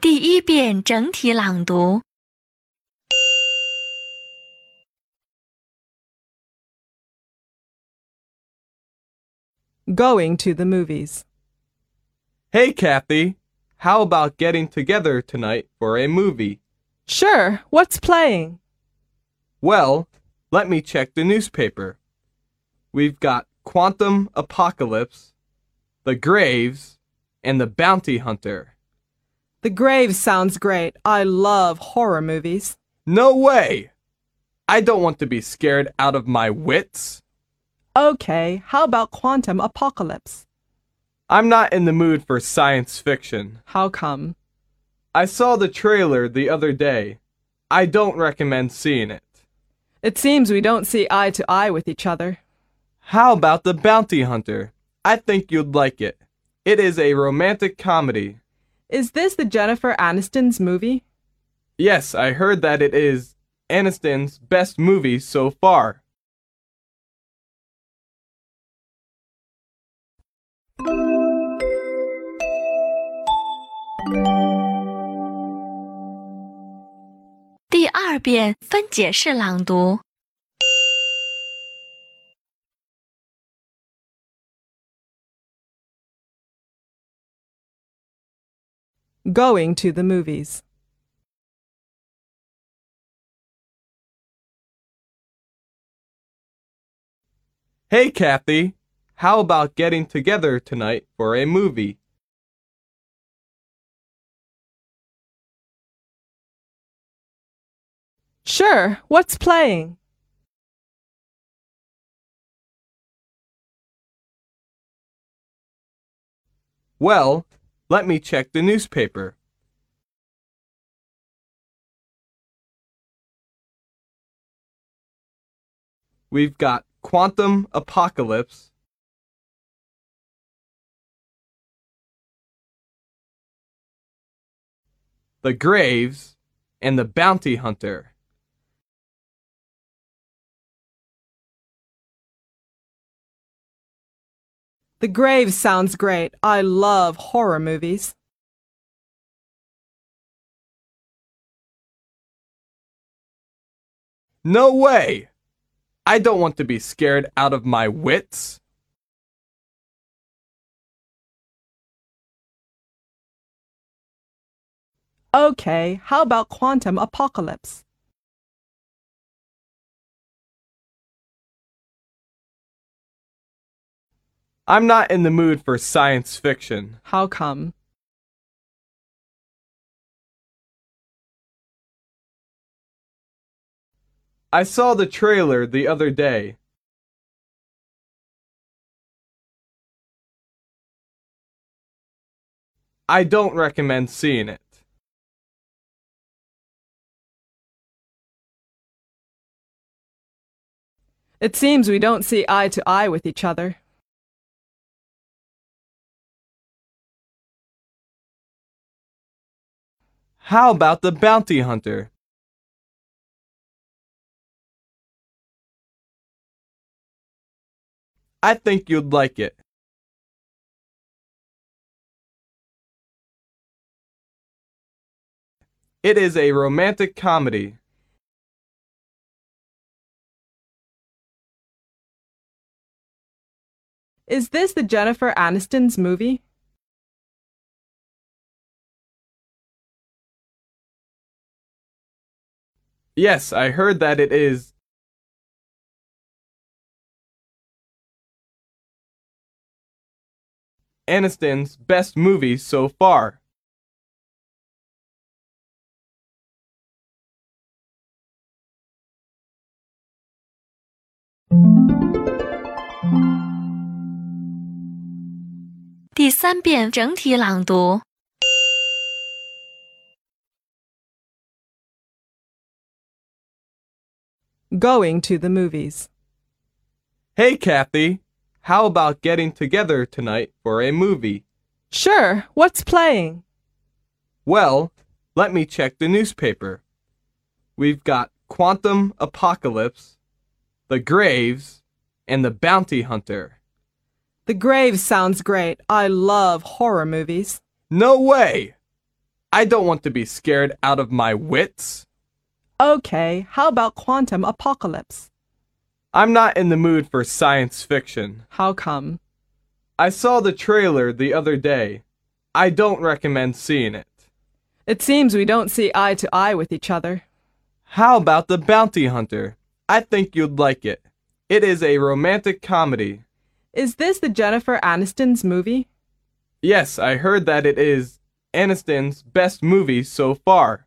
第一遍整体朗读。 Going to the movies. Hey, Kathy, how about getting together tonight for a movie? Sure, what's playing? Well, let me check the newspaper. We've got Quantum Apocalypse, The Graves, and The Bounty Hunter. The Grave sounds great. I love horror movies. No way! I don't want to be scared out of my wits. Okay, how about Quantum Apocalypse? I'm not in the mood for science fiction. How come? I saw the trailer the other day. I don't recommend seeing it. It seems we don't see eye to eye with each other. How about The Bounty Hunter? I think you'd like it. It is a romantic comedy. Is this the Jennifer Aniston's movie? Yes, I heard that it is Aniston's best movie so far. Going to the movies. Hey, Kathy, how about getting together tonight for a movie? Sure, what's playing? Well, let me check the newspaper. We've got Quantum Apocalypse, The Graves, and The Bounty Hunter. The Grave sounds great. I love horror movies. No way! I don't want to be scared out of my wits. Okay, how about Quantum Apocalypse? I'm not in the mood for science fiction. How come? I saw the trailer the other day. I don't recommend seeing it. It seems we don't see eye to eye with each other. How about the bounty hunter? I think you'd like it. It is a romantic comedy. Is this the Jennifer Aniston's movie? Yes, I heard that it is. Aniston's best movie so far.《Going to the movies. Hey, Kathy, how about getting together tonight for a movie? Sure, what's playing? Well, let me check the newspaper. We've got Quantum Apocalypse, The Graves, and The Bounty Hunter. The Graves sounds great. I love horror movies. No way! I don't want to be scared out of my wits. Okay, how about Quantum Apocalypse? I'm not in the mood for science fiction. How come? I saw the trailer the other day. I don't recommend seeing it. It seems we don't see eye to eye with each other. How about The Bounty Hunter? I think you'd like it. It is a romantic comedy. Is this the Jennifer Aniston's movie? Yes, I heard that it is Aniston's best movie so far.